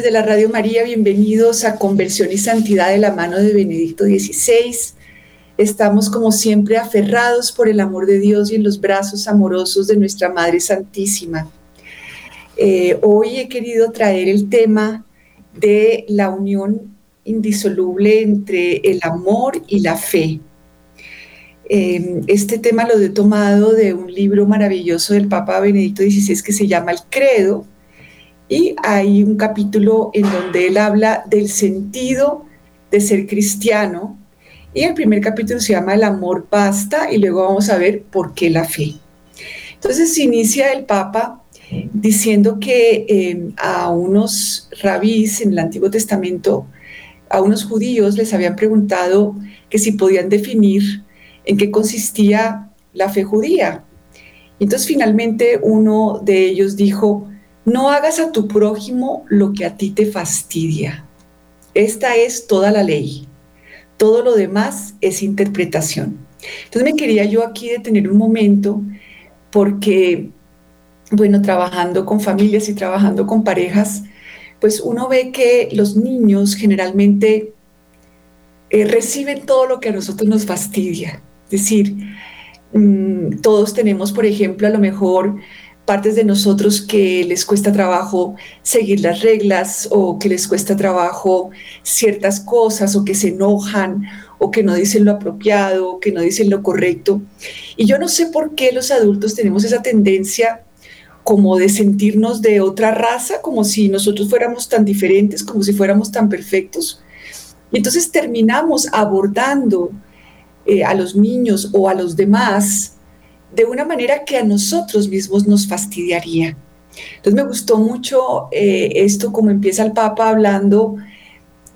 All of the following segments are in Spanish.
de la Radio María, bienvenidos a Conversión y Santidad de la mano de Benedicto XVI. Estamos como siempre aferrados por el amor de Dios y en los brazos amorosos de nuestra Madre Santísima. Eh, hoy he querido traer el tema de la unión indisoluble entre el amor y la fe. Eh, este tema lo he tomado de un libro maravilloso del Papa Benedicto XVI que se llama El Credo, y hay un capítulo en donde él habla del sentido de ser cristiano. Y el primer capítulo se llama El amor basta y luego vamos a ver por qué la fe. Entonces inicia el Papa diciendo que em, a unos rabís en el Antiguo Testamento, a unos judíos les habían preguntado que si podían definir en qué consistía la fe judía. Entonces finalmente uno de ellos dijo, no hagas a tu prójimo lo que a ti te fastidia. Esta es toda la ley. Todo lo demás es interpretación. Entonces me quería yo aquí detener un momento porque, bueno, trabajando con familias y trabajando con parejas, pues uno ve que los niños generalmente eh, reciben todo lo que a nosotros nos fastidia. Es decir, mm, todos tenemos, por ejemplo, a lo mejor partes de nosotros que les cuesta trabajo seguir las reglas o que les cuesta trabajo ciertas cosas o que se enojan o que no dicen lo apropiado o que no dicen lo correcto. Y yo no sé por qué los adultos tenemos esa tendencia como de sentirnos de otra raza, como si nosotros fuéramos tan diferentes, como si fuéramos tan perfectos. Y entonces terminamos abordando eh, a los niños o a los demás de una manera que a nosotros mismos nos fastidiaría. Entonces me gustó mucho eh, esto, como empieza el Papa hablando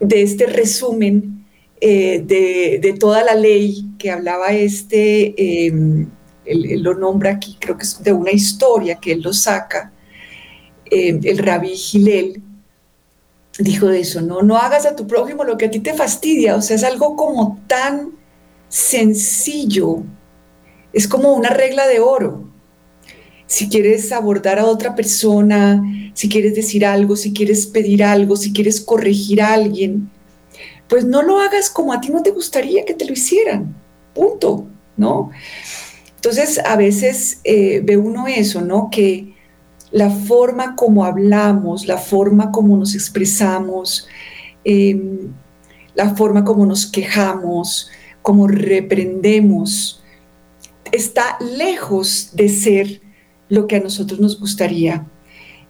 de este resumen eh, de, toda la ley que hablaba este, em, él, lo nombra aquí, creo que es de una historia que él lo saca, em, el rabí Gilel dijo de eso, no, no hagas a tu prójimo lo que a ti te fastidia, o sea, es algo como tan sencillo, es como una regla de oro. Si quieres abordar a otra persona, si quieres decir algo, si quieres pedir algo, si quieres corregir a alguien, pues no lo hagas como a ti no te gustaría que te lo hicieran. Punto, ¿no? Entonces, a veces eh, ve uno eso, ¿no? Que la forma como hablamos, la forma como nos expresamos, em, la forma como nos quejamos, como reprendemos, está lejos de ser lo que a nosotros nos gustaría.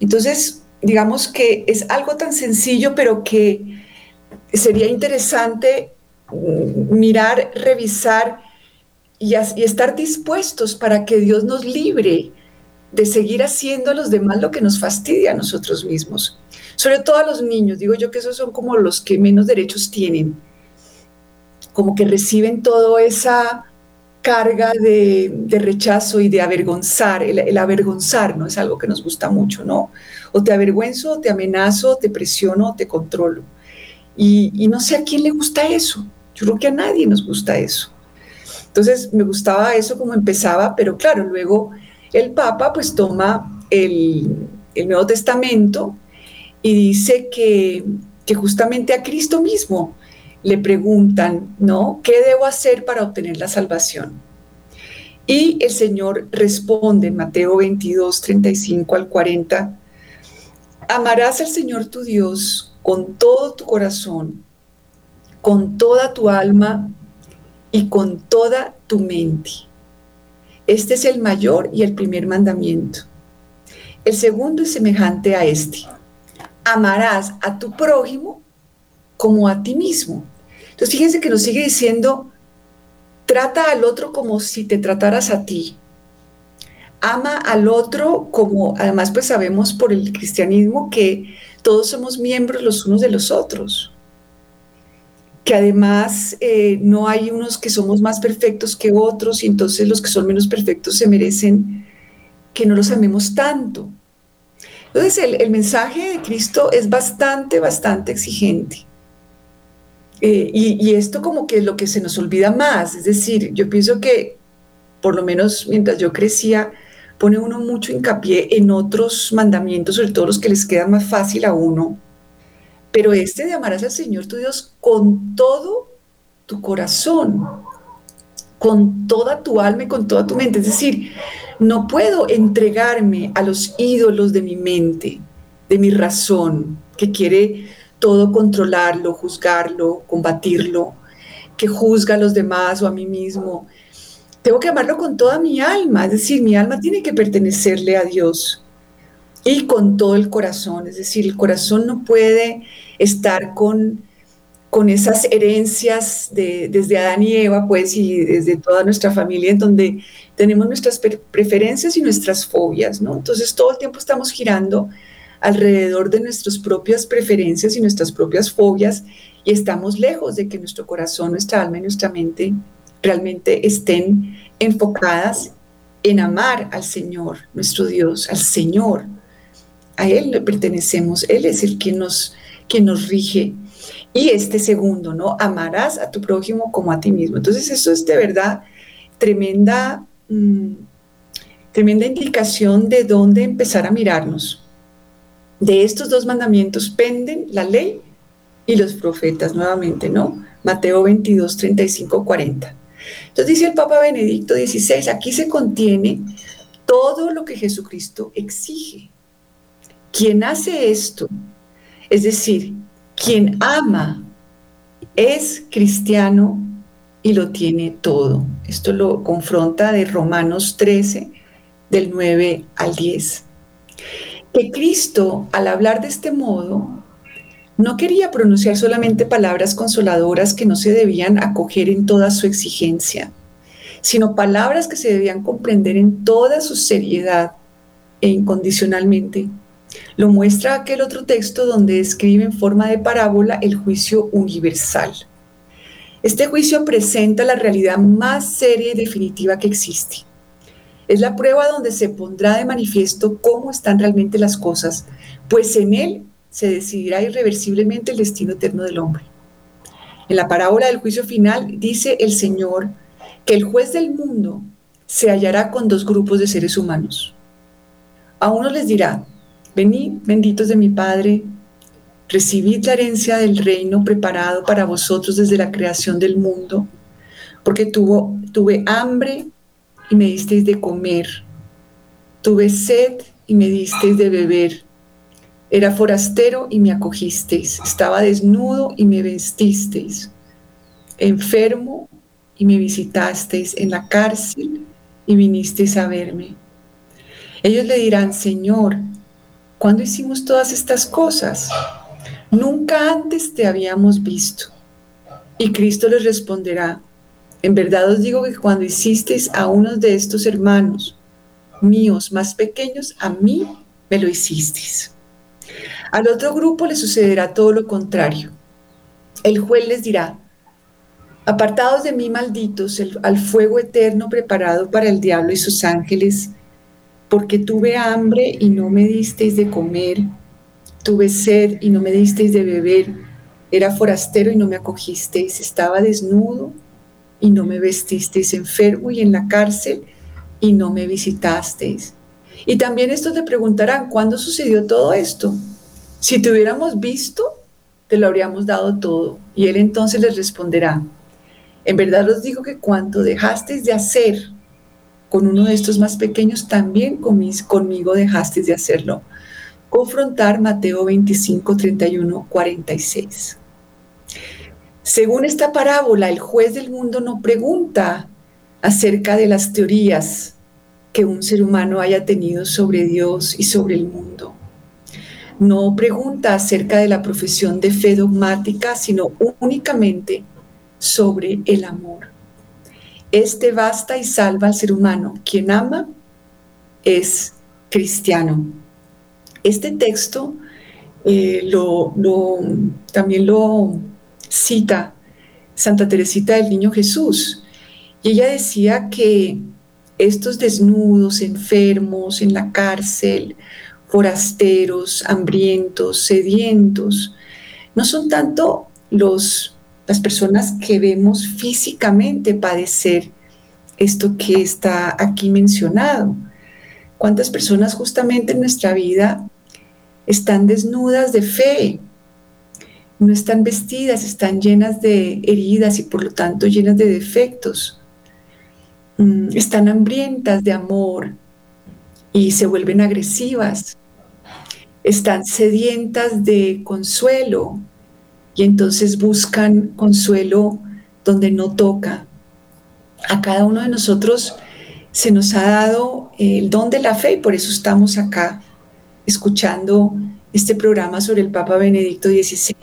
Entonces, digamos que es algo tan sencillo, pero que sería interesante mm, mirar, revisar y, estar dispuestos para que Dios nos libre de seguir haciendo a los demás lo que nos fastidia a nosotros mismos. Sobre todo a los niños, digo yo que esos son como los que menos derechos tienen, como que reciben toda esa carga de, rechazo y de avergonzar, el, avergonzar no es algo que nos gusta mucho, ¿no? O te avergüenzo, te amenazo, te presiono, te controlo. Y, no sé a quién le gusta eso, yo creo que a nadie nos gusta eso. Entonces me gustaba eso como empezaba, pero claro, luego el Papa pues toma el, Nuevo Testamento y dice que justamente a Cristo mismo le preguntan, ¿no? ¿Qué debo hacer para obtener la salvación? Y el Señor responde Mateo 22, 35 al 40, amarás al Señor tu Dios con todo tu corazón, con toda tu alma y con toda tu mente. Este es el mayor y el primer mandamiento. El segundo es semejante a este. Amarás a tu prójimo como a ti mismo. Entonces fíjense que nos sigue diciendo, trata al otro como si te trataras a ti. Ama al otro como, además pues sabemos por el cristianismo que todos somos miembros los unos de los otros que además eh, no hay unos que somos más perfectos que otros y entonces los que son menos perfectos se merecen que no los amemos tanto. Entonces el, mensaje de Cristo es bastante, bastante exigente. Eh, y, y, esto como que es lo que se nos olvida más, es decir, yo pienso que por lo menos mientras yo crecía, pone uno mucho hincapié en otros mandamientos, sobre todo los que les queda más fácil a uno, pero este de amarás al Señor tu Dios con todo tu corazón, con toda tu alma y con toda tu mente. Es decir, no puedo entregarme a los ídolos de mi mente, de mi razón, que quiere todo controlarlo, juzgarlo, combatirlo, que juzga a los demás o a mí mismo. Tengo que amarlo con toda mi alma, es decir, mi alma tiene que pertenecerle a Dios y con todo el corazón, es decir, el corazón no puede estar con, con esas herencias de, desde Adán y Eva, pues, y desde toda nuestra familia, en donde tenemos nuestras preferencias y nuestras fobias, ¿no? Entonces todo el tiempo estamos girando alrededor de nuestras propias preferencias y nuestras propias fobias y estamos lejos de que nuestro corazón, nuestra alma y nuestra mente realmente estén enfocadas en amar al Señor, nuestro Dios, al Señor. A Él le pertenecemos, Él es el que nos que nos rige. Y este segundo, ¿no? Amarás a tu prójimo como a ti mismo. Entonces eso es de verdad tremenda, mm, tremenda indicación de dónde empezar a mirarnos. De estos dos mandamientos penden la ley y los profetas nuevamente, ¿no? Mateo 22, 35, 40. Entonces dice el Papa Benedicto XVI, aquí se contiene todo lo que Jesucristo exige. Quien hace esto es decir, quien ama es cristiano y lo tiene todo. Esto lo confronta de Romanos 13, del 9 al 10. Que Cristo, al hablar de este modo, no quería pronunciar solamente palabras consoladoras que no se debían acoger en toda su exigencia, sino palabras que se debían comprender en toda su seriedad e incondicionalmente lo muestra aquel otro texto donde escribe en forma de parábola el juicio universal. Este juicio presenta la realidad más seria y definitiva que existe. Es la prueba donde se pondrá de manifiesto cómo están realmente las cosas, pues en él se decidirá irreversiblemente el destino eterno del hombre. En la parábola del juicio final dice el Señor que el juez del mundo se hallará con dos grupos de seres humanos. A uno les dirá, Venid, benditos de mi Padre, recibid la herencia del reino preparado para vosotros desde la creación del mundo, porque tuvo, tuve hambre y me disteis de comer, tuve sed y me disteis de beber, era forastero y me acogisteis, estaba desnudo y me vestisteis, enfermo y me visitasteis en la cárcel y vinisteis a verme. Ellos le dirán, Señor, ¿cuándo hicimos todas estas cosas? Nunca antes te habíamos visto. Y Cristo les responderá, en verdad os digo que cuando hicisteis a uno de estos hermanos míos más pequeños, a mí me lo hicisteis. Al otro grupo le sucederá todo lo contrario. El juez les dirá, apartados de mí malditos, al fuego eterno preparado para el diablo y sus ángeles, porque tuve hambre y no me disteis de comer, tuve sed y no me disteis de beber, era forastero y no me acogisteis, estaba desnudo y no me vestisteis, enfermo y en la cárcel y no me visitasteis. Y también estos te preguntarán, ¿cuándo sucedió todo esto? Si te hubiéramos visto, te lo habríamos dado todo. Y él entonces les responderá, en verdad os digo que cuando dejasteis de hacer con uno de estos más pequeños, también conmigo dejasteis de hacerlo. Confrontar Mateo 25, 31, 46. Según esta parábola, el juez del mundo no pregunta acerca de las teorías que un ser humano haya tenido sobre Dios y sobre el mundo. No pregunta acerca de la profesión de fe dogmática, sino únicamente sobre el amor. Este basta y salva al ser humano. Quien ama es cristiano. Este texto eh, lo, también lo cita Santa Teresita del Niño Jesús. Y ella decía que estos desnudos, enfermos, en la cárcel, forasteros, hambrientos, sedientos, no son tanto los las personas que vemos físicamente padecer esto que está aquí mencionado. ¿Cuántas personas justamente en nuestra vida están desnudas de fe? No están vestidas, están llenas de heridas y por lo tanto llenas de defectos. Mm, están hambrientas de amor y se vuelven agresivas. Están sedientas de consuelo y entonces buscan consuelo donde no toca. A cada uno de nosotros se nos ha dado el don de la fe y por eso estamos acá escuchando este programa sobre el Papa Benedicto XVI.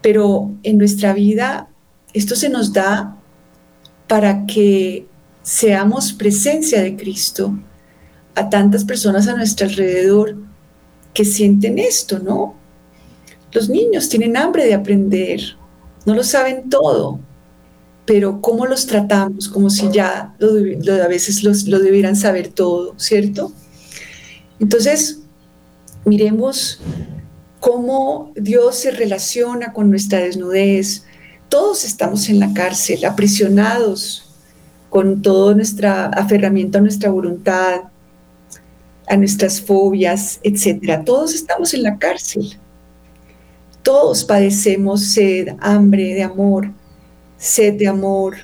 Pero en nuestra vida esto se nos da para que seamos presencia de Cristo a tantas personas a nuestro alrededor que sienten esto, ¿no? Los niños tienen hambre de aprender, no lo saben todo, pero ¿cómo los tratamos? Como si ya a veces lo debieran saber todo, ¿cierto? Entonces, miremos cómo Dios se relaciona con nuestra desnudez. Todos estamos en la cárcel, aprisionados con todo nuestro aferramiento a nuestra voluntad, a nuestras fobias, etc. Todos estamos en la cárcel. Todos padecemos sed, hambre de amor, sed de amor.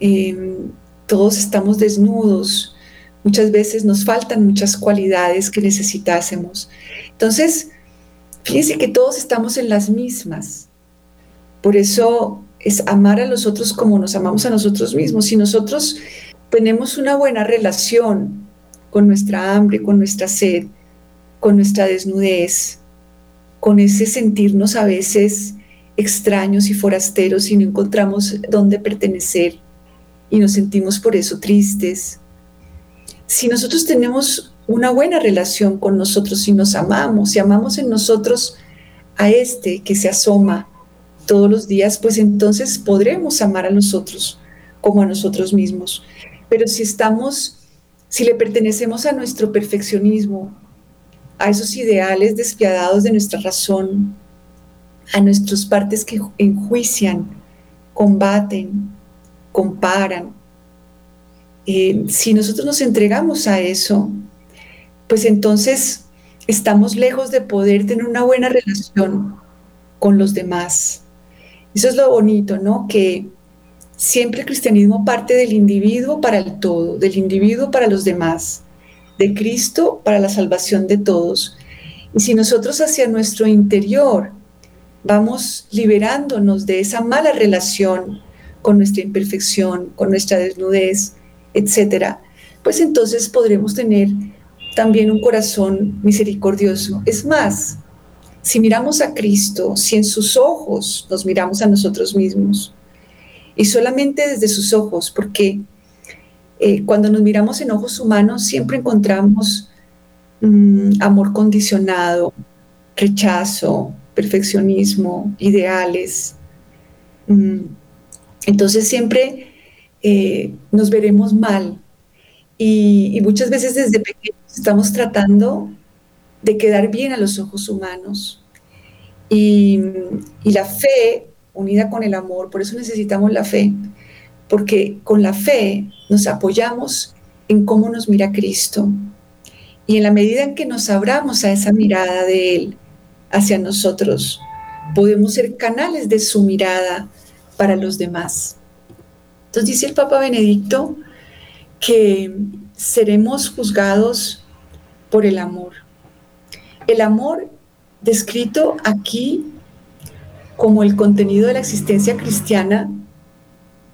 Em, todos estamos desnudos. Muchas veces nos faltan muchas cualidades que necesitásemos. Entonces, fíjense que todos estamos en las mismas. Por eso es amar a los otros como nos amamos a nosotros mismos. Si nosotros tenemos una buena relación con nuestra hambre, con nuestra sed, con nuestra desnudez, con ese sentirnos a veces extraños y forasteros y no encontramos dónde pertenecer y nos sentimos por eso tristes. Si nosotros tenemos una buena relación con nosotros y nos amamos y amamos en nosotros a este que se asoma todos los días, pues entonces podremos amar a nosotros como a nosotros mismos. Pero si estamos, si le pertenecemos a nuestro perfeccionismo, a esos ideales despiadados de nuestra razón, a nuestras partes que enjuician, combaten, comparan. Eh, si nosotros nos entregamos a eso, pues entonces estamos lejos de poder tener una buena relación con los demás. Eso es lo bonito, ¿no? Que siempre el cristianismo parte del individuo para el todo, del individuo para los demás de Cristo para la salvación de todos. Y si nosotros hacia nuestro interior vamos liberándonos de esa mala relación con nuestra imperfección, con nuestra desnudez, etcétera, pues entonces podremos tener también un corazón misericordioso. Es más, si miramos a Cristo, si en sus ojos nos miramos a nosotros mismos, y solamente desde sus ojos, porque eh, cuando nos miramos en ojos humanos siempre encontramos mm, amor condicionado, rechazo, perfeccionismo, ideales. Mm, entonces siempre eh, nos veremos mal y, muchas veces desde pequeños estamos tratando de quedar bien a los ojos humanos. Y, y, la fe, unida con el amor, por eso necesitamos la fe, porque con la fe nos apoyamos en cómo nos mira Cristo. Y en la medida en que nos abramos a esa mirada de Él hacia nosotros, podemos ser canales de su mirada para los demás. Entonces dice el Papa Benedicto que seremos juzgados por el amor. El amor descrito aquí como el contenido de la existencia cristiana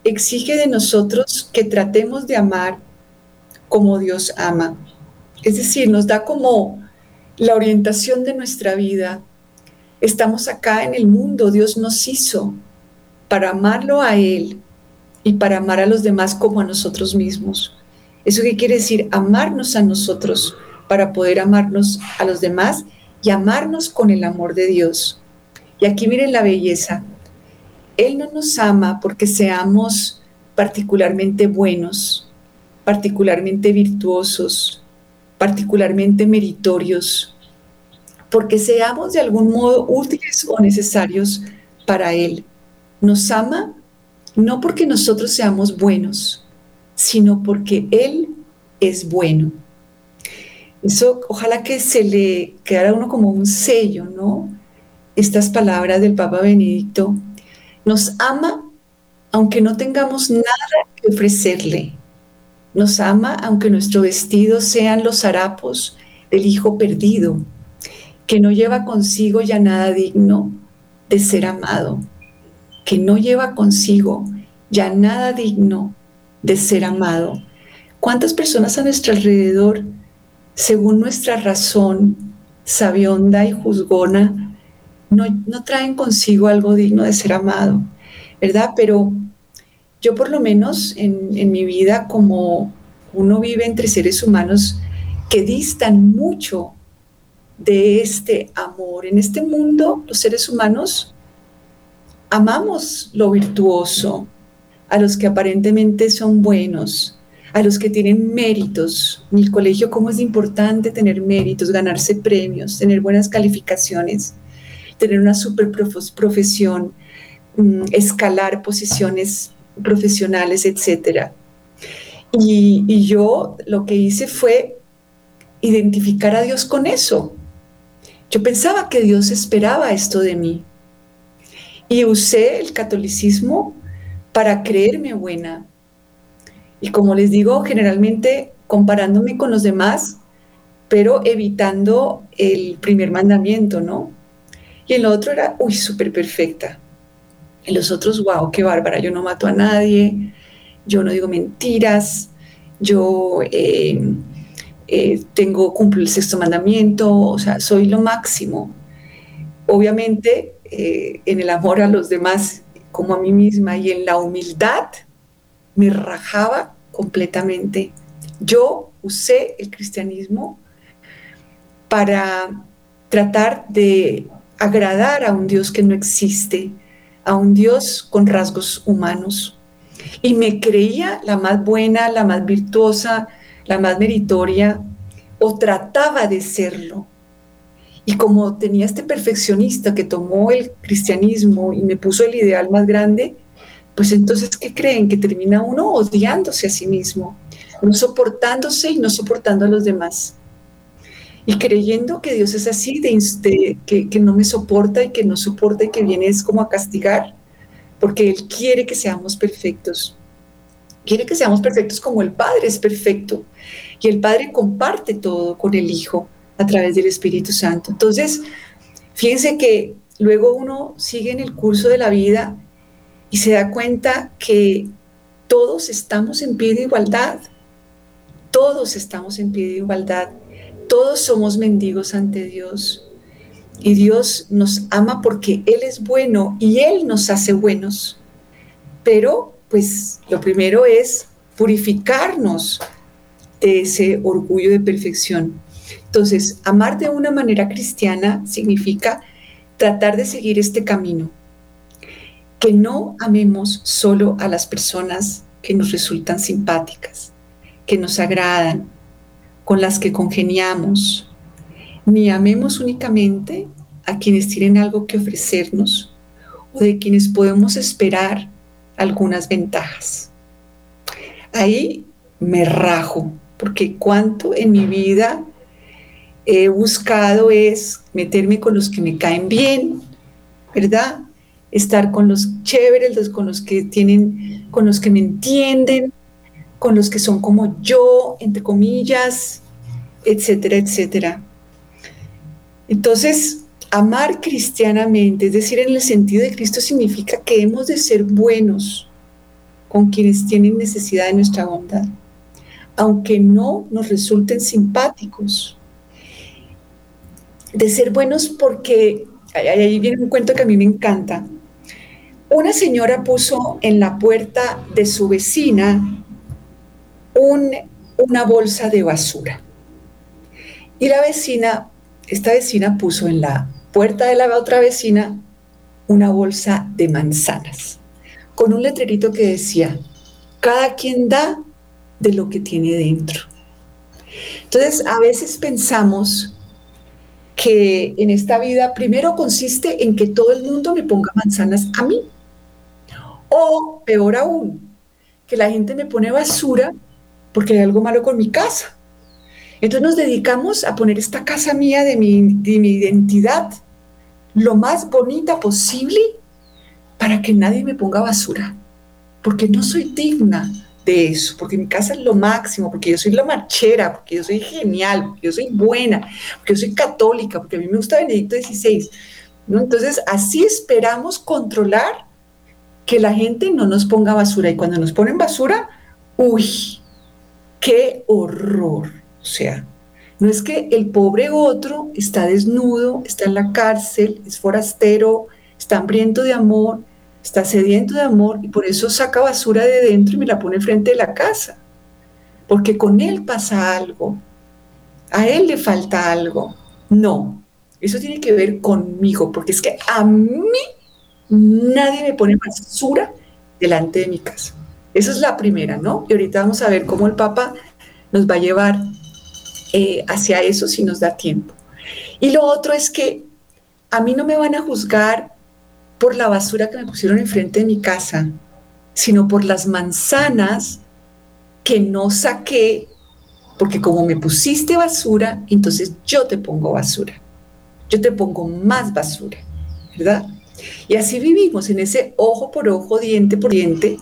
exige de nosotros que tratemos de amar como Dios ama. Es decir, nos da como la orientación de nuestra vida. Estamos acá en el mundo, Dios nos hizo para amarlo a Él y para amar a los demás como a nosotros mismos. ¿Eso qué quiere decir? Amarnos a nosotros para poder amarnos a los demás y amarnos con el amor de Dios. Y aquí miren la belleza. Él no nos ama porque seamos particularmente buenos, particularmente virtuosos, particularmente meritorios, porque seamos de algún modo útiles o necesarios para Él. Nos ama no porque nosotros seamos buenos, sino porque Él es bueno. Eso ojalá que se le quedara a uno como un sello, ¿no? Estas palabras del Papa Benedicto. Nos ama aunque no tengamos nada que ofrecerle. Nos ama aunque nuestro vestido sean los harapos del hijo perdido, que no lleva consigo ya nada digno de ser amado que no lleva consigo ya nada digno de ser amado. ¿Cuántas personas a nuestro alrededor, según nuestra razón sabionda y juzgona, no, no traen consigo algo digno de ser amado? ¿Verdad? Pero yo por lo menos en, en mi vida, como uno vive entre seres humanos que distan mucho de este amor. En este mundo, los seres humanos amamos lo virtuoso, a los que aparentemente son buenos, a los que tienen méritos. En el colegio, ¿cómo es importante tener méritos, ganarse premios, tener buenas calificaciones, tener una super profesión, mm, escalar posiciones profesionales, etcétera? Y, y yo lo que hice fue identificar a Dios con eso. Yo pensaba que Dios esperaba esto de mí. Y usé el catolicismo para creerme buena. Y como les digo, generalmente comparándome con los demás, pero evitando el primer mandamiento, ¿no? Y el otro era, uy, súper perfecta. En los otros, wow, qué bárbara, yo no mato a nadie, yo no digo mentiras, yo eh, eh, tengo, cumplo el sexto mandamiento, o sea, soy lo máximo. Obviamente eh, en el amor a los demás como a mí misma y en la humildad, me rajaba completamente. Yo usé el cristianismo para tratar de agradar a un Dios que no existe, a un Dios con rasgos humanos. Y me creía la más buena, la más virtuosa, la más meritoria, o trataba de serlo. Y como tenía este perfeccionista que tomó el cristianismo y me puso el ideal más grande, pues entonces, ¿qué creen? Que termina uno odiándose a sí mismo, no soportándose y no soportando a los demás. Y creyendo que Dios es así, de, que, que no me soporta y que no soporta y que viene es como a castigar, porque Él quiere que seamos perfectos. Quiere que seamos perfectos como el Padre es perfecto. Y el Padre comparte todo con el Hijo a través del Espíritu Santo. Entonces, fíjense que luego uno sigue en el curso de la vida y se da cuenta que todos estamos en pie de igualdad. todos estamos en pie de igualdad, todos somos mendigos ante Dios. Y Dios nos ama porque Él es bueno y Él nos hace buenos. Pero, pues, lo primero es purificarnos de ese orgullo de perfección. Entonces, amar de una manera cristiana significa tratar de seguir este camino. Que no amemos solo a las personas que nos resultan simpáticas, que nos agradan, con las que congeniamos, ni amemos únicamente a quienes tienen algo que ofrecernos o de quienes podemos esperar algunas ventajas. Ahí me rajo, porque cuánto en mi vida he buscado es meterme con los que me caen bien, ¿verdad? Estar con los chéveres, con los que tienen, con los que me entienden, con los que son como yo, entre comillas, etcétera, etcétera. Entonces, amar cristianamente, es decir, en el sentido de Cristo, significa que hemos de ser buenos con quienes tienen necesidad de nuestra bondad, aunque no nos resulten simpáticos. De ser buenos porque, ahí viene un cuento que a mí me encanta. Una señora puso en la puerta de su vecina una bolsa de basura. Y la vecina, esta vecina puso en la puerta de la otra vecina una bolsa de manzanas, con un letrerito que decía, cada quien da de lo que tiene dentro. Entonces, a veces pensamos que en esta vida primero consiste en que todo el mundo me ponga manzanas a mí. O peor aún, que la gente me pone basura porque hay algo malo con mi casa. Entonces nos dedicamos a poner esta casa mía de mi, mi identidad lo más bonita posible para que nadie me ponga basura, porque no soy digna eso, porque mi casa es lo máximo, porque yo soy la marchera, porque yo soy genial, porque yo soy buena, porque yo soy católica, porque a mí me gusta Benedicto XVI. Entonces, así esperamos controlar que la gente no nos ponga basura. Y cuando nos ponen basura, uy, qué horror. O sea, no es que el pobre otro está desnudo, está en la cárcel, es forastero, está hambriento de amor, está sediento de amor y por eso saca basura de dentro y me la pone frente de la casa. Porque con él pasa algo, a él le falta algo. No, eso tiene que ver conmigo, porque es que a mí nadie me pone basura delante de mi casa. Esa es la primera, ¿no? Y ahorita vamos a ver cómo el Papa nos va a llevar eh, hacia eso si nos da tiempo. Y lo otro es que a mí no me van a juzgar por la basura que me pusieron enfrente de mi casa, sino por las manzanas que no saqué, porque como me pusiste basura, entonces yo te pongo basura. Yo te pongo más basura, ¿verdad? Y así vivimos en ese ojo por ojo, diente por diente,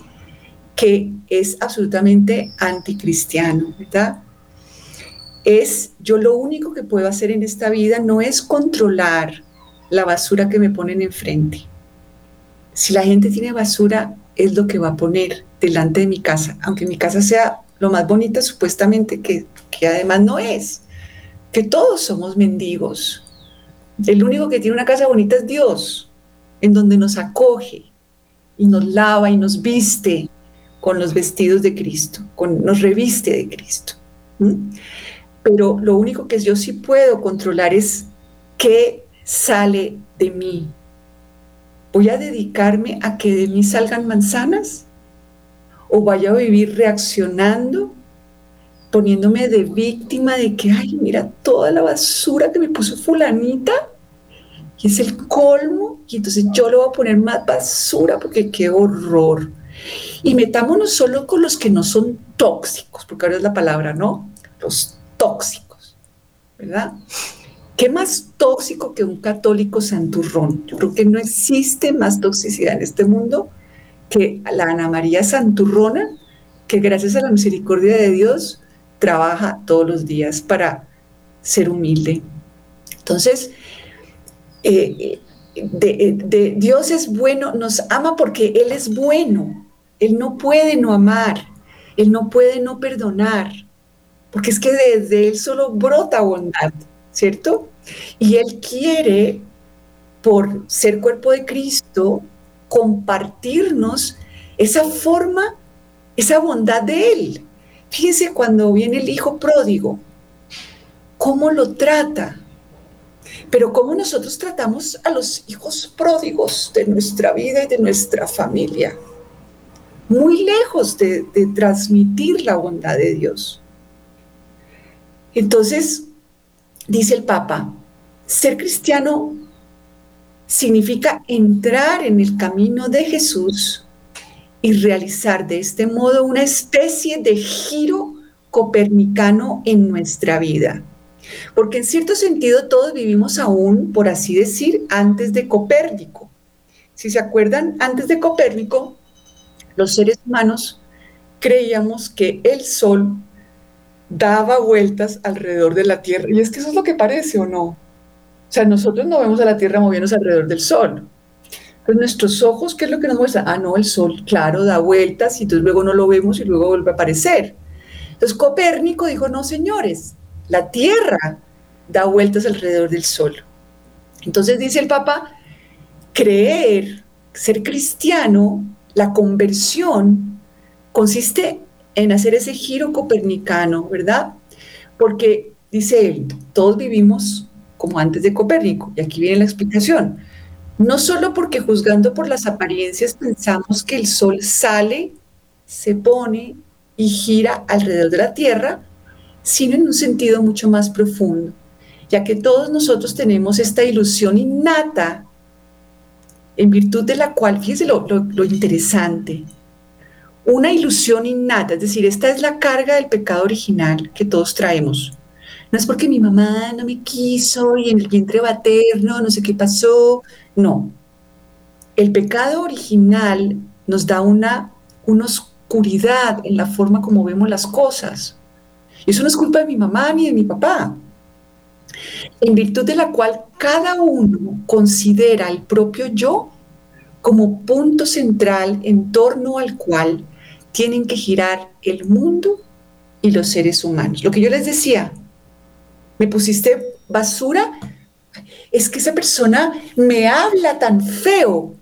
que es absolutamente anticristiano, ¿verdad? Es, yo lo único que puedo hacer en esta vida no es controlar la basura que me ponen enfrente. Si la gente tiene basura, es lo que va a poner delante de mi casa, aunque mi casa sea lo más bonita supuestamente, que, que además no es, que todos somos mendigos. El único que tiene una casa bonita es Dios, en donde nos acoge y nos lava y nos viste con los vestidos de Cristo, con, nos reviste de Cristo. Pero lo único que yo sí puedo controlar es qué sale de mí. ¿Voy a dedicarme a que de mí salgan manzanas? ¿O vaya a vivir reaccionando, poniéndome de víctima de que, ay, mira toda la basura que me puso fulanita? Y es el colmo, y entonces yo le voy a poner más basura porque qué horror. Y metámonos solo con los que no son tóxicos, porque ahora es la palabra, ¿no? Los tóxicos, ¿verdad? ¿Qué más tóxico que un católico santurrón? Yo creo que no existe más toxicidad en este mundo que la Ana María Santurrona, que gracias a la misericordia de Dios trabaja todos los días para ser humilde. Entonces, eh, de, Dios es bueno, nos ama porque Él es bueno. Él no puede no amar, Él no puede no perdonar, porque es que desde Él solo brota bondad, ¿cierto? Y Él quiere, por ser cuerpo de Cristo, compartirnos esa forma, esa bondad de Él. Fíjense cuando viene el hijo pródigo, cómo lo trata, pero cómo nosotros tratamos a los hijos pródigos de nuestra vida y de nuestra familia, muy lejos de, de transmitir la bondad de Dios. Entonces, dice el Papa, ser cristiano significa entrar en el camino de Jesús y realizar de este modo una especie de giro copernicano en nuestra vida. Porque en cierto sentido todos vivimos aún, por así decir, antes de Copérnico. Si se acuerdan, antes de Copérnico, los seres humanos creíamos que el Sol daba vueltas alrededor de la Tierra. Y es que eso es lo que parece, ¿o no? O sea, nosotros no vemos a la Tierra moviéndose alrededor del Sol. Pues nuestros ojos, ¿qué es lo que nos muestra? Ah, no, el Sol, claro, da vueltas y entonces luego no lo vemos y luego vuelve a aparecer. Entonces Copérnico dijo, no, señores, la Tierra da vueltas alrededor del Sol. Entonces dice el Papa, creer, ser cristiano, la conversión consiste en hacer ese giro copernicano, ¿verdad? Porque dice él, todos vivimos como antes de Copérnico, y aquí viene la explicación. No solo porque juzgando por las apariencias pensamos que el Sol sale, se pone y gira alrededor de la Tierra, sino en un sentido mucho más profundo, ya que todos nosotros tenemos esta ilusión innata, en virtud de la cual, fíjese lo, lo, interesante, una ilusión innata, es decir, esta es la carga del pecado original que todos traemos. No es porque mi mamá no me quiso y en el vientre materno no sé qué pasó, no. El pecado original nos da una, una oscuridad en la forma como vemos las cosas. Y eso no es culpa de mi mamá ni de mi papá. En virtud de la cual cada uno considera el propio yo como punto central en torno al cual tienen que girar el mundo y los seres humanos. Lo que yo les decía, me pusiste basura, es que esa persona me habla tan feo.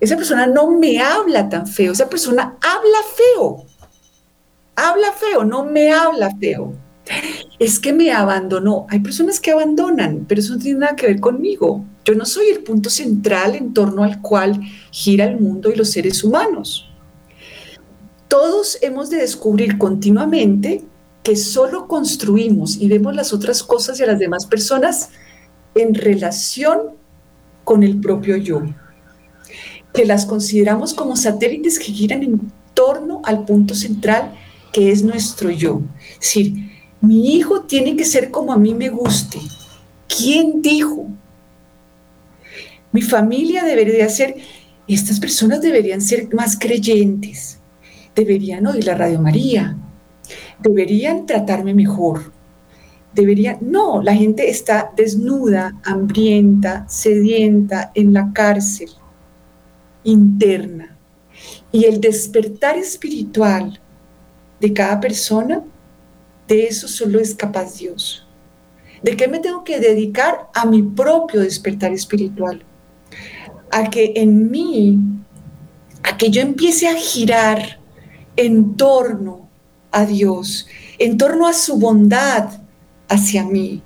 Esa persona no me habla tan feo, esa persona habla feo habla feo, no me habla feo. Es que me abandonó. Hay personas que abandonan, pero eso no tiene nada que ver conmigo. Yo no soy el punto central en torno al cual gira el mundo y los seres humanos. Todos hemos de descubrir continuamente que solo construimos y vemos las otras cosas y a las demás personas en relación con el propio yo, que las consideramos como satélites que giran en torno al punto central que es nuestro yo. Es decir, mi hijo tiene que ser como a mí me guste. ¿Quién dijo? Mi familia debería ser, estas personas deberían ser más creyentes, deberían oír la Radio María, deberían tratarme mejor, deberían, no, la gente está desnuda, hambrienta, sedienta en la cárcel interna. Y el despertar espiritual de cada persona, de eso solo es capaz Dios. ¿De qué me tengo que dedicar? A mi propio despertar espiritual. A que en mí, a que yo empiece a girar en torno a Dios, en torno a su bondad hacia mí.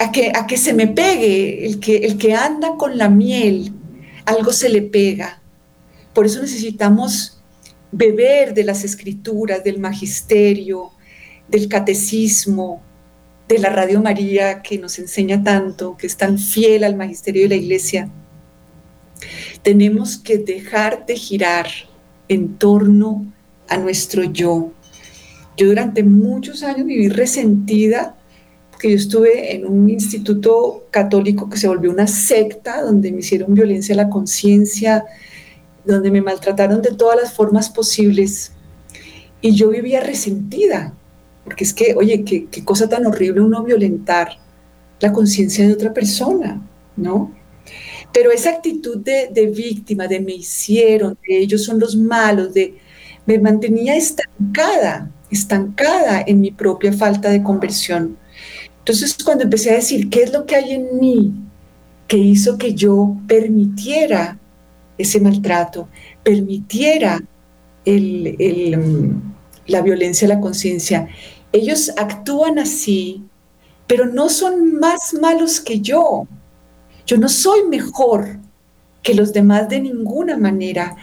A que, a que se me pegue, el que, el que anda con la miel, algo se le pega. Por eso necesitamos beber de las escrituras, del magisterio, del catecismo, de la Radio María que nos enseña tanto, que es tan fiel al magisterio de la iglesia, tenemos que dejar de girar en torno a nuestro yo. Yo durante muchos años viví resentida porque yo estuve en un instituto católico que se volvió una secta donde me hicieron violencia a la conciencia, donde me maltrataron de todas las formas posibles y yo vivía resentida, porque es que, oye, qué, cosa tan horrible uno violentar la conciencia de otra persona, ¿no? Pero esa actitud de, víctima, de me hicieron, de ellos son los malos, de me mantenía estancada estancada en mi propia falta de conversión. Entonces, cuando empecé a decir, ¿qué es lo que hay en mí que hizo que yo permitiera ese maltrato, permitiera mm, la violencia a la conciencia? Ellos actúan así, pero no son más malos que yo. Yo no soy mejor que los demás de ninguna manera.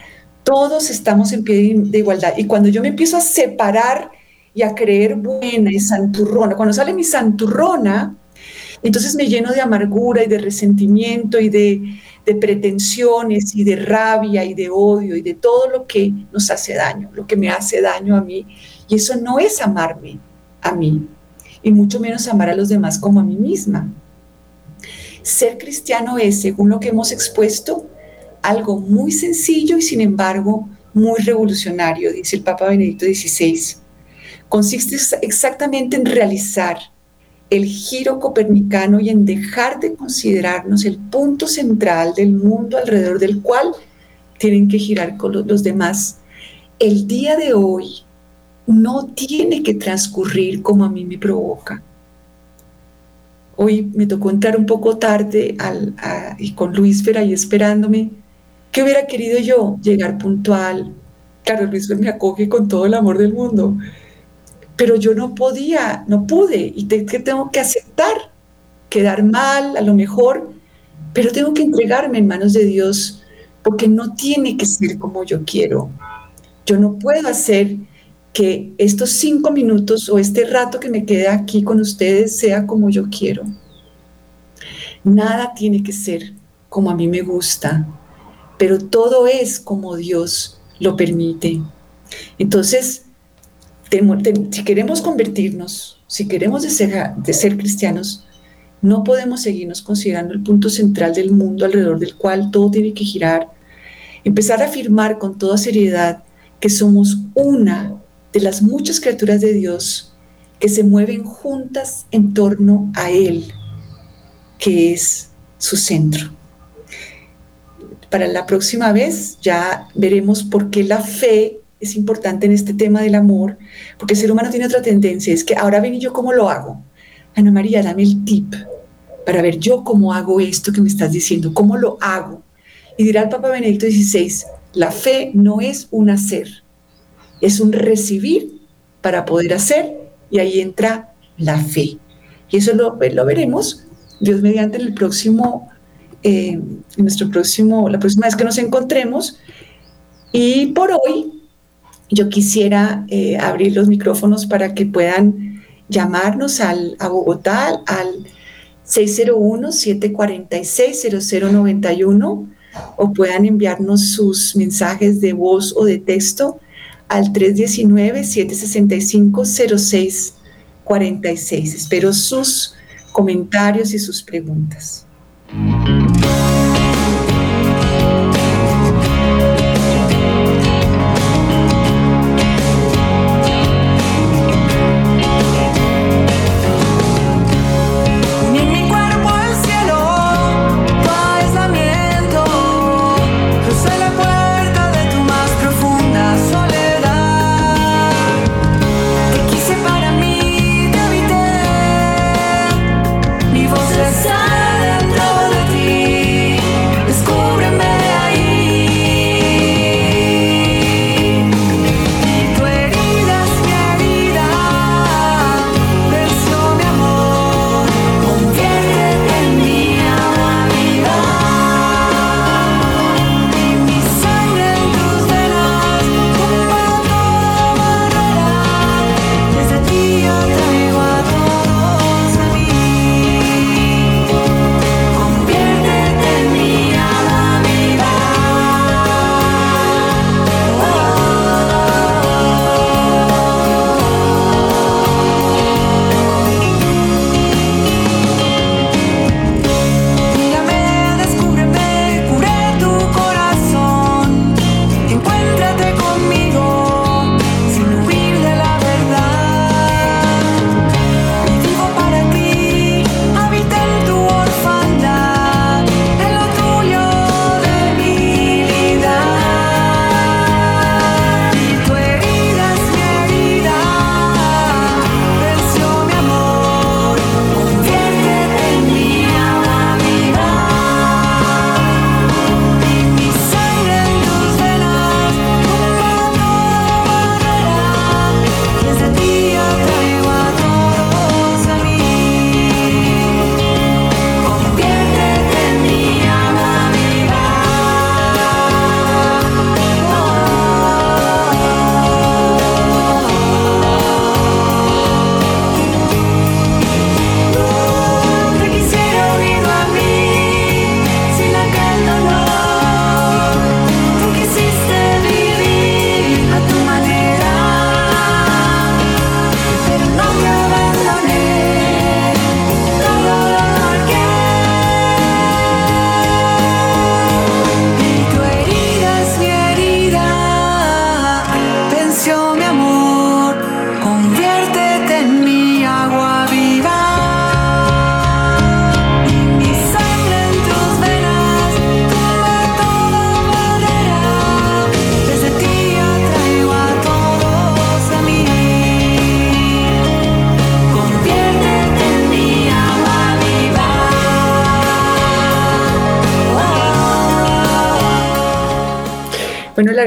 Todos estamos en pie de igualdad. Y cuando yo me empiezo a separar y a creer buena y santurrona, cuando sale mi santurrona, entonces me lleno de amargura y de resentimiento y de, de pretensiones y de rabia y de odio y de todo lo que nos hace daño, lo que me hace daño a mí. Y eso no es amarme a mí, y mucho menos amar a los demás como a mí misma. Ser cristiano es, según lo que hemos expuesto, algo muy sencillo y sin embargo muy revolucionario, dice el Papa Benedicto XVI. Consiste exactamente en realizar el giro copernicano y en dejar de considerarnos el punto central del mundo alrededor del cual tienen que girar con los demás. El día de hoy no tiene que transcurrir como a mí me provoca. Hoy me tocó entrar un poco tarde y con Luis Fer ahí esperándome ¿Qué hubiera querido yo? Llegar puntual. Claro, Luis me acoge con todo el amor del mundo. Pero yo no podía, no pude. ¿Y qué tengo que aceptar? Quedar mal, a lo mejor. Pero tengo que entregarme en manos de Dios porque no tiene que ser como yo quiero. Yo no puedo hacer que estos cinco minutos o este rato que me quede aquí con ustedes sea como yo quiero. Nada tiene que ser como a mí me gusta pero todo es como Dios lo permite. Entonces, si queremos convertirnos, si queremos de ser, cristianos, no podemos seguirnos considerando el punto central del mundo alrededor del cual todo tiene que girar. Empezar a afirmar con toda seriedad que somos una de las muchas criaturas de Dios que se mueven juntas en torno a Él, que es su centro para la próxima vez ya veremos por qué la fe es importante en este tema del amor, porque el ser humano tiene otra tendencia, es que ahora ven y yo cómo lo hago. Ana María, dame el tip para ver yo cómo hago esto que me estás diciendo, cómo lo hago. Y dirá el Papa Benedicto XVI, la fe no es un hacer, es un recibir para poder hacer, y ahí entra la fe. Y eso lo, lo veremos, Dios mediante, el próximo eh, en nuestro próximo, la próxima vez que nos encontremos. Y por hoy yo quisiera eh, abrir los micrófonos para que puedan llamarnos al, a Bogotá al 601-746-0091 o puedan enviarnos sus mensajes de voz o de texto al 319-765-0646. Espero sus comentarios y sus preguntas.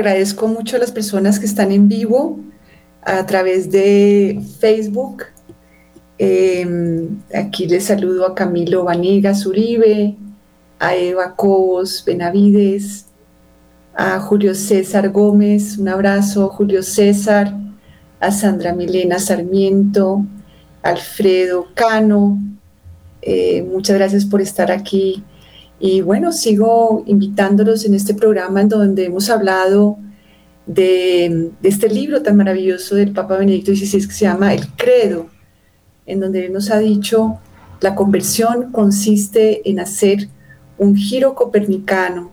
Agradezco mucho a las personas que están en vivo a través de Facebook. Em, aquí les saludo a Camilo Vanegas Uribe, a Eva Cobos Benavides, a Julio César Gómez, un abrazo, Julio César, a Sandra Milena Sarmiento, Alfredo Cano, eh, muchas gracias por estar aquí. Y bueno, sigo invitándolos en este programa en donde hemos hablado de, este libro tan maravilloso del Papa Benedicto XVI que se llama El Credo, en donde él nos ha dicho, la conversión consiste en hacer un giro copernicano,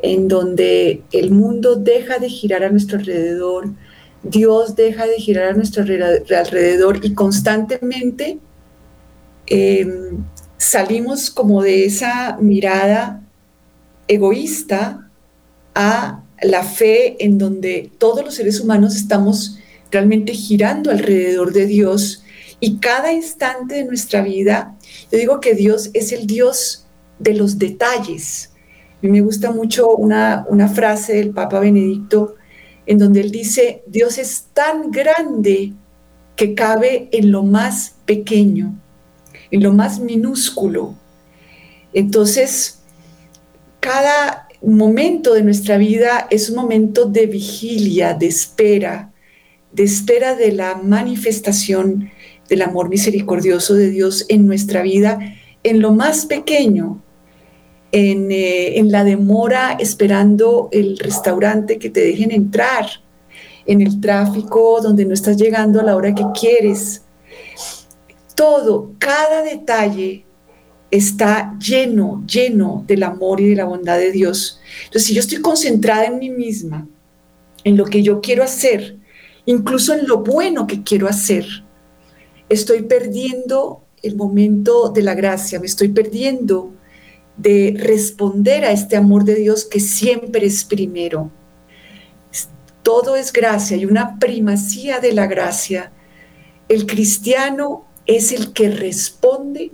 en donde el mundo deja de girar a nuestro alrededor, Dios deja de girar a nuestro alrededor y constantemente Em, salimos como de esa mirada egoísta a la fe en donde todos los seres humanos estamos realmente girando alrededor de Dios y cada instante de nuestra vida, yo digo que Dios es el Dios de los detalles. A mí me gusta mucho una, una frase del Papa Benedicto en donde él dice, Dios es tan grande que cabe en lo más pequeño en lo más minúsculo. Entonces, cada momento de nuestra vida es un momento de vigilia, de espera, de espera de la manifestación del amor misericordioso de Dios en nuestra vida, en lo más pequeño, en, eh, en, la demora esperando el restaurante que te dejen entrar, en el tráfico donde no estás llegando a la hora que quieres, todo, cada detalle está lleno, lleno del amor y de la bondad de Dios. Entonces, si yo estoy concentrada en mí misma, en lo que yo quiero hacer, incluso en lo bueno que quiero hacer, estoy perdiendo el momento de la gracia, me estoy perdiendo de responder a este amor de Dios que siempre es primero. Todo es gracia, hay una primacía de la gracia. El cristiano es el que responde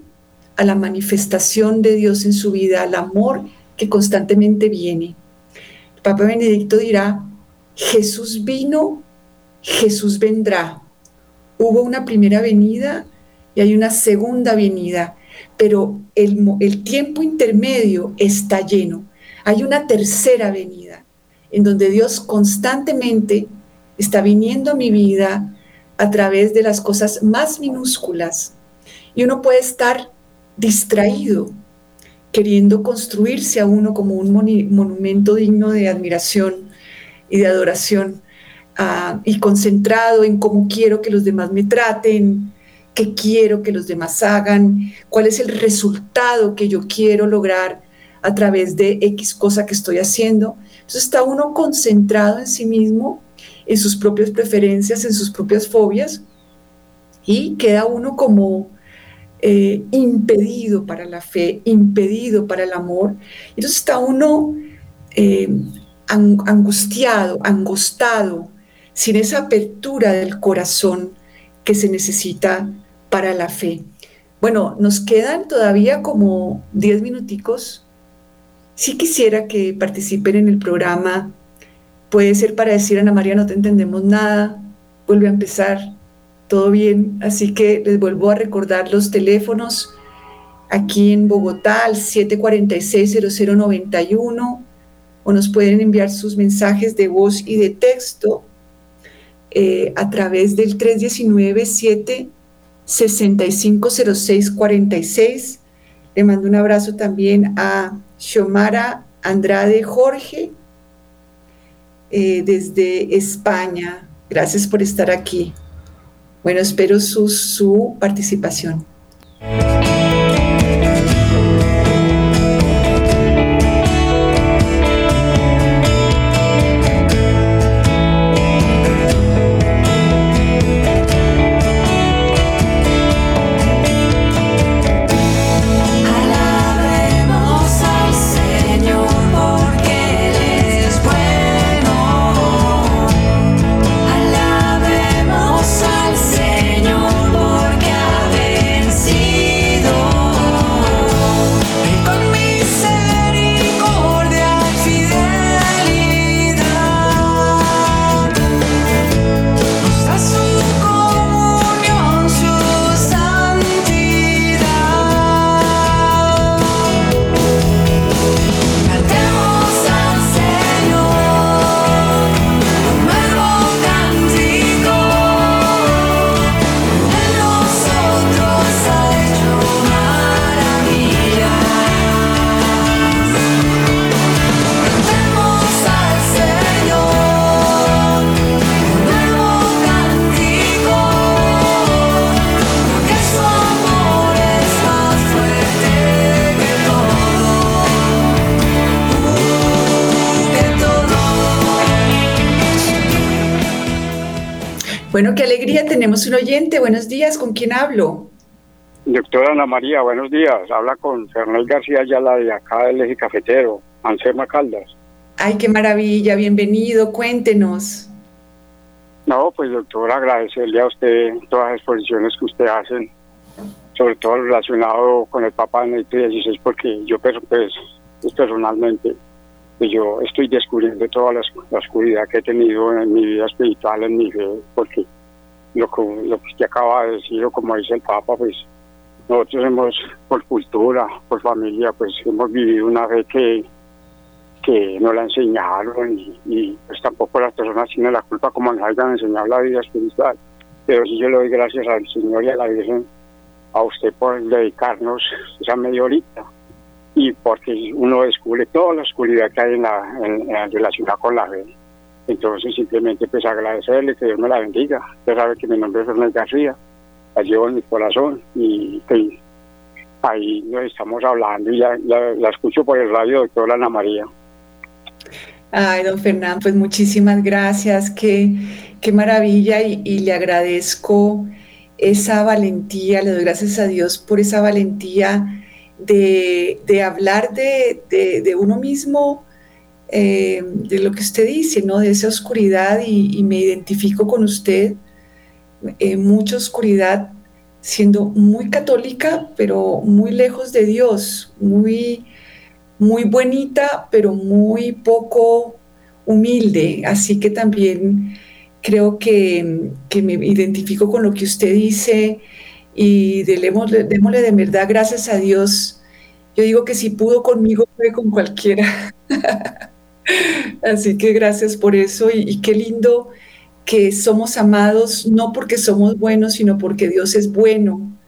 a la manifestación de Dios en su vida, al amor que constantemente viene. El Papa Benedicto dirá, Jesús vino, Jesús vendrá. Hubo una primera venida y hay una segunda venida, pero el, el tiempo intermedio está lleno. Hay una tercera venida en donde Dios constantemente está viniendo a mi vida a través de las cosas más minúsculas. Y uno puede estar distraído, queriendo construirse a uno como un monumento digno de admiración y de adoración, ah, y concentrado en cómo quiero que los demás me traten, qué quiero que los demás hagan, cuál es el resultado que yo quiero lograr a través de X cosa que estoy haciendo. Entonces está uno concentrado en sí mismo en sus propias preferencias, en sus propias fobias, y queda uno como eh, impedido para la fe, impedido para el amor. Entonces está uno eh, angustiado, angostado, sin esa apertura del corazón que se necesita para la fe. Bueno, nos quedan todavía como 10 minuticos. Si quisiera que participen en el programa Puede ser para decir, Ana María, no te entendemos nada, vuelve a empezar, todo bien. Así que les vuelvo a recordar los teléfonos aquí en Bogotá al 746-0091 o nos pueden enviar sus mensajes de voz y de texto eh, a través del 319-7650646. Le mando un abrazo también a Xiomara Andrade Jorge, eh, desde España. Gracias por estar aquí. Bueno, espero su, su participación. Bueno, qué alegría, tenemos un oyente. Buenos días, ¿con quién hablo? Doctora Ana María, buenos días. Habla con Fernando García Ayala de acá del eje cafetero, Ansema Caldas. Ay, qué maravilla, bienvenido, cuéntenos. No, pues doctora, agradecerle a usted todas las exposiciones que usted hace, sobre todo relacionado con el Papa Benedicto XVI, porque yo pues, pues personalmente pues yo estoy descubriendo toda la, oscuridad que he tenido en mi vida espiritual, en mi fe, porque lo que, lo que usted acaba de decir, o como dice el Papa, pues nosotros hemos, por cultura, por familia, pues hemos vivido una fe que, que no la enseñaron y, pues tampoco las personas tienen la culpa como nos hayan enseñado la vida espiritual. Pero sí yo le doy gracias al Señor y a la Virgen, a usted por dedicarnos esa media horita y porque uno descubre toda la oscuridad que hay en la, en, relación con la fe. Entonces simplemente pues agradecerle, que Dios me la bendiga. Usted sabe que mi nombre es Fernando García, la llevo en mi corazón y ahí nos estamos hablando y ya la, escucho por el radio, doctora Ana María. Ay, don Fernando, pues muchísimas gracias, qué, qué maravilla y, y le agradezco esa valentía, le doy gracias a Dios por esa valentía de, hablar de, uno mismo, eh, de lo que usted dice, ¿no? De esa oscuridad y, me identifico con usted, eh, mucha oscuridad, siendo muy católica, pero muy lejos de Dios, muy, muy bonita, pero muy poco humilde. Así que también creo que, que me identifico con lo que usted dice y démosle, de verdad gracias a Dios. Yo digo que si pudo conmigo, puede con cualquiera. Así que gracias por eso y, qué lindo que somos amados no porque somos buenos, sino porque Dios es bueno.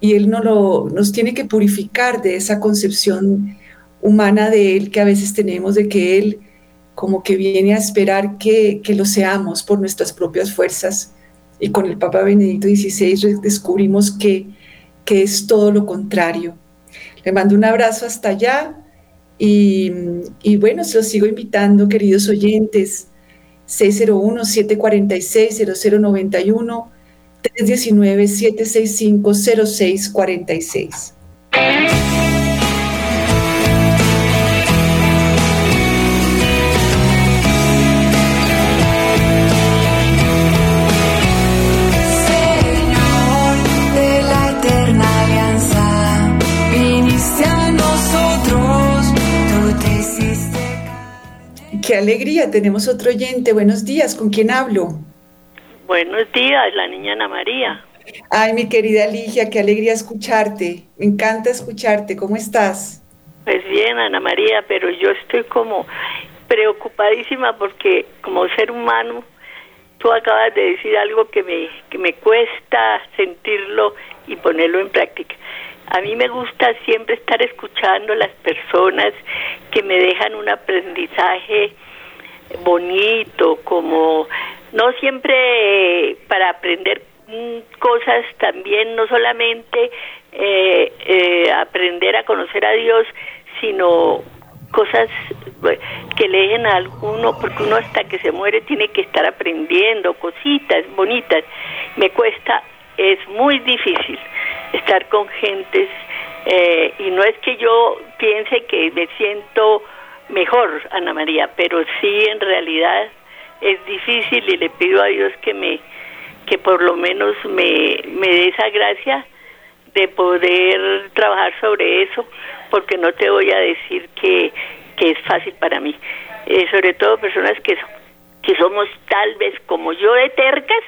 Y Él no lo, nos tiene que purificar de esa concepción humana de Él que a veces tenemos de que Él como que viene a esperar que, que lo seamos por nuestras propias fuerzas y con el Papa Benedicto XVI descubrimos que, que es todo lo contrario. Le mando un abrazo hasta allá y, y bueno, se los sigo invitando, queridos oyentes. 601-746-0091, 319-765-0646. Alegría, tenemos otro oyente. Buenos días, ¿con quién hablo? Buenos días, la niña Ana María. Ay, mi querida Ligia, qué alegría escucharte. Me encanta escucharte. ¿Cómo estás? Pues bien, Ana María, pero yo estoy como preocupadísima porque como ser humano tú acabas de decir algo que me, que me cuesta sentirlo y ponerlo en práctica. A mí me gusta siempre estar escuchando a las personas que me dejan un aprendizaje bonito, como no siempre para aprender cosas también, no solamente eh, eh, aprender a conocer a Dios, sino cosas que le dejen a alguno, porque uno hasta que se muere tiene que estar aprendiendo cositas bonitas. Me cuesta, es muy difícil estar con gentes eh, y no es que yo piense que me siento mejor, Ana María, pero sí en realidad es difícil y le pido a Dios que me que por lo menos me, me dé esa gracia de poder trabajar sobre eso, porque no te voy a decir que, que es fácil para mí. Eh, sobre todo personas que, que somos tal vez como yo de tercas,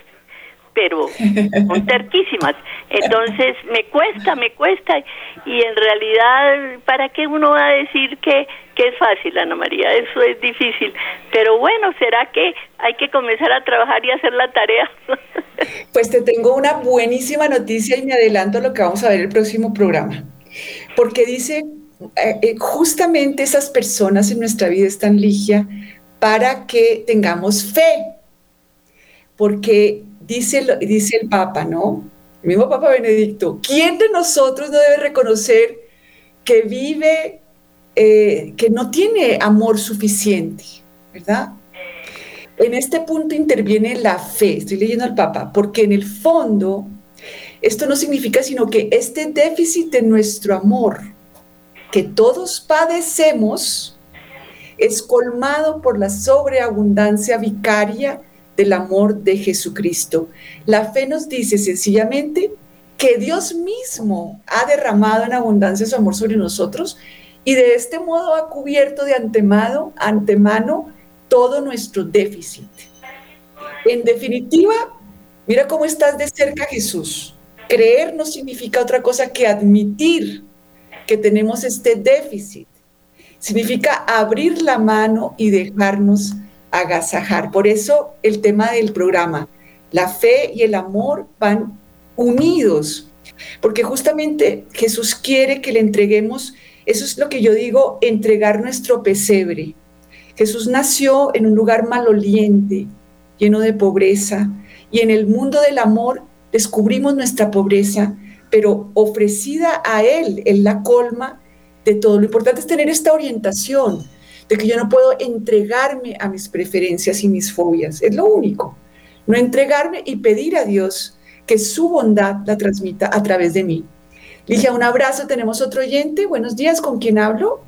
pero son terquísimas. Entonces me cuesta, me cuesta. Y en realidad, ¿para qué uno va a decir que, que es fácil, Ana María? Eso es difícil. Pero bueno, ¿será que hay que comenzar a trabajar y hacer la tarea? Pues te tengo una buenísima noticia y me adelanto a lo que vamos a ver el próximo programa. Porque dice, eh, eh, justamente esas personas en nuestra vida están, Ligia, para que tengamos fe. Porque dice, dice el Papa, ¿no? El mismo Papa Benedicto, ¿quién de nosotros no debe reconocer que vive, eh, que no tiene amor suficiente, ¿verdad? En este punto interviene la fe, estoy leyendo al Papa, porque en el fondo esto no significa sino que este déficit de nuestro amor que todos padecemos es colmado por la sobreabundancia vicaria del amor de Jesucristo. La fe nos dice sencillamente que Dios mismo ha derramado en abundancia su amor sobre nosotros y de este modo ha cubierto de antemano, todo nuestro déficit. En definitiva, mira cómo estás de cerca Jesús. Creer no significa otra cosa que admitir que tenemos este déficit. Significa abrir la mano y dejarnos agasajar. Por eso el tema del programa, la fe y el amor van unidos, porque justamente Jesús quiere que le entreguemos, eso es lo que yo digo, entregar nuestro pesebre. Jesús nació en un lugar maloliente, lleno de pobreza, y en el mundo del amor descubrimos nuestra pobreza, pero ofrecida a Él, Él la colma de todo. Lo importante es tener esta orientación de que yo no puedo entregarme a mis preferencias y mis fobias, es lo único. No entregarme y pedir a Dios que su bondad la transmita a través de mí. Ligia, un abrazo. Tenemos otro oyente. Buenos días. ¿Con quién hablo?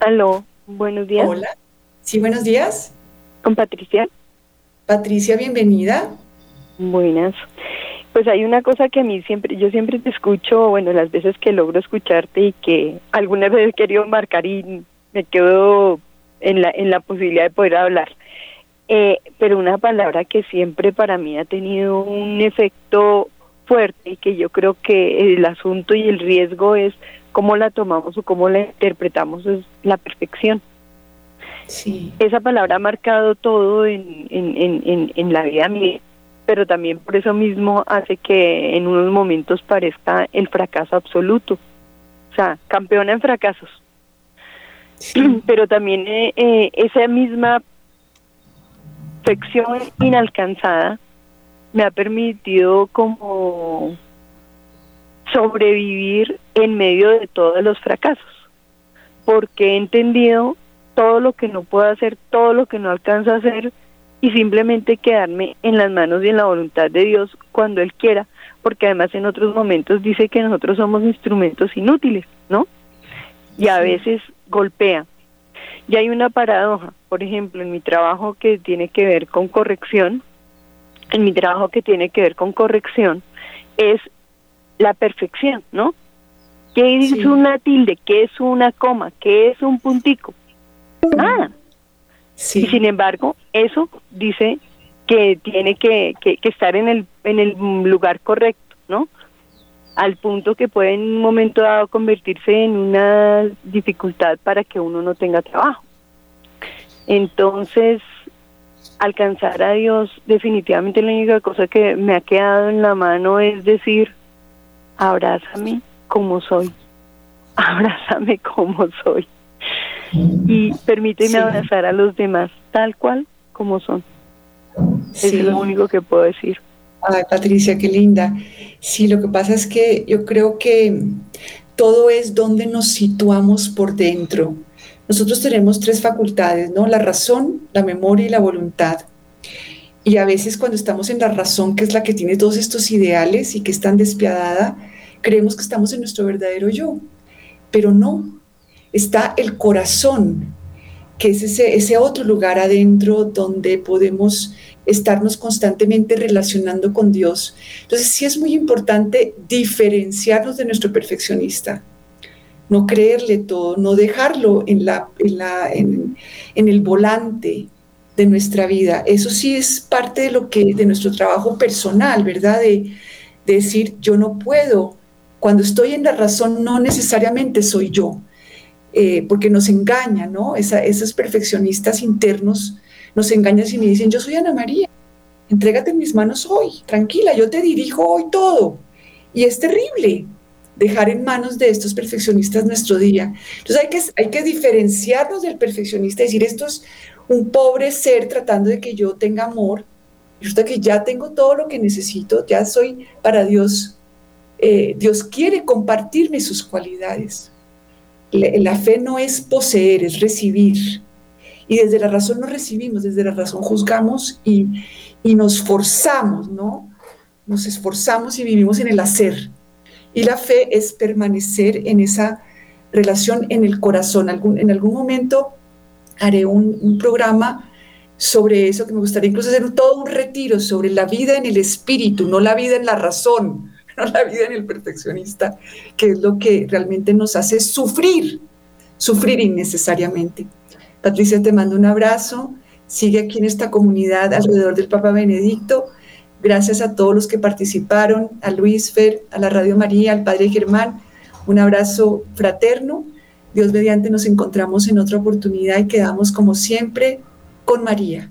Aló, buenos días. Hola. Sí, buenos días. Con Patricia. Patricia, bienvenida. Buenas. Pues hay una cosa que a mí siempre, yo siempre te escucho, bueno, las veces que logro escucharte y que alguna vez he querido marcar y me quedo en la, en la posibilidad de poder hablar. Eh, pero una palabra que siempre para mí ha tenido un efecto fuerte y que yo creo que el asunto y el riesgo es cómo la tomamos o cómo la interpretamos es la perfección. Sí. Esa palabra ha marcado todo en, en, en, en la vida mía, pero también por eso mismo hace que en unos momentos parezca el fracaso absoluto. O sea, campeona en fracasos. Pero también eh, eh, esa misma perfección inalcanzada me ha permitido como sobrevivir en medio de todos los fracasos, porque he entendido todo lo que no puedo hacer, todo lo que no alcanzo a hacer y simplemente quedarme en las manos y en la voluntad de Dios cuando Él quiera, porque además en otros momentos dice que nosotros somos instrumentos inútiles, ¿no? Y a veces golpea. Y hay una paradoja, por ejemplo, en mi trabajo que tiene que ver con corrección, en mi trabajo que tiene que ver con corrección, es la perfección, ¿no? ¿Qué es una tilde? ¿Qué es una coma? ¿Qué es un puntico? Nada. Sí. Y sin embargo, eso dice que tiene que, que, que estar en el, en el lugar correcto, ¿no? Al punto que puede en un momento dado convertirse en una dificultad para que uno no tenga trabajo. Entonces, alcanzar a Dios, definitivamente la única cosa que me ha quedado en la mano es decir, abrázame como soy, abrázame como soy. Y permíteme Sí. abrazar a los demás tal cual como son. Sí. Es lo único que puedo decir. Patricia, qué linda. Sí, lo que pasa es que yo creo que todo es donde nos situamos por dentro. Nosotros tenemos tres facultades, ¿no? La razón, la memoria y la voluntad. Y a veces cuando estamos en la razón, que es la que tiene todos estos ideales y que es tan despiadada, creemos que estamos en nuestro verdadero yo. Pero no, está el corazón, que es ese, ese otro lugar adentro donde podemos estarnos constantemente relacionando con Dios. Entonces sí es muy importante diferenciarnos de nuestro perfeccionista, no creerle todo, no dejarlo en, la, en, la, en, el volante de nuestra vida. Eso sí es parte de lo que de nuestro trabajo personal, ¿verdad? De, de decir yo no puedo. Cuando estoy en la razón no necesariamente soy yo, eh, porque nos engaña, ¿no? Esa, esos perfeccionistas internos nos engañan y me dicen, yo soy Ana María, entrégate en mis manos hoy, tranquila, yo te dirijo hoy todo. Y es terrible dejar en manos de estos perfeccionistas nuestro día. Entonces hay que, hay que diferenciarnos del perfeccionista, decir, esto es un pobre ser tratando de que yo tenga amor, resulta que ya tengo todo lo que necesito, ya soy para Dios, eh, Dios quiere compartirme sus cualidades. La fe no es poseer, es recibir. Y desde la razón no recibimos, desde la razón juzgamos y, y nos forzamos, ¿no? Nos esforzamos y vivimos en el hacer. Y la fe es permanecer en esa relación en el corazón. en algún momento haré un, programa sobre eso, que me gustaría incluso hacer todo un retiro sobre la vida en el espíritu, no la vida en la razón, no la vida en el perfeccionista, que es lo que realmente nos hace sufrir, sufrir innecesariamente. Patricia, te mando un abrazo. Sigue aquí en esta comunidad alrededor del Papa Benedicto. Gracias a todos los que participaron, a Luis Fer, a la Radio María, al Padre Germán. Un abrazo fraterno. Dios mediante nos encontramos en otra oportunidad y quedamos como siempre con María.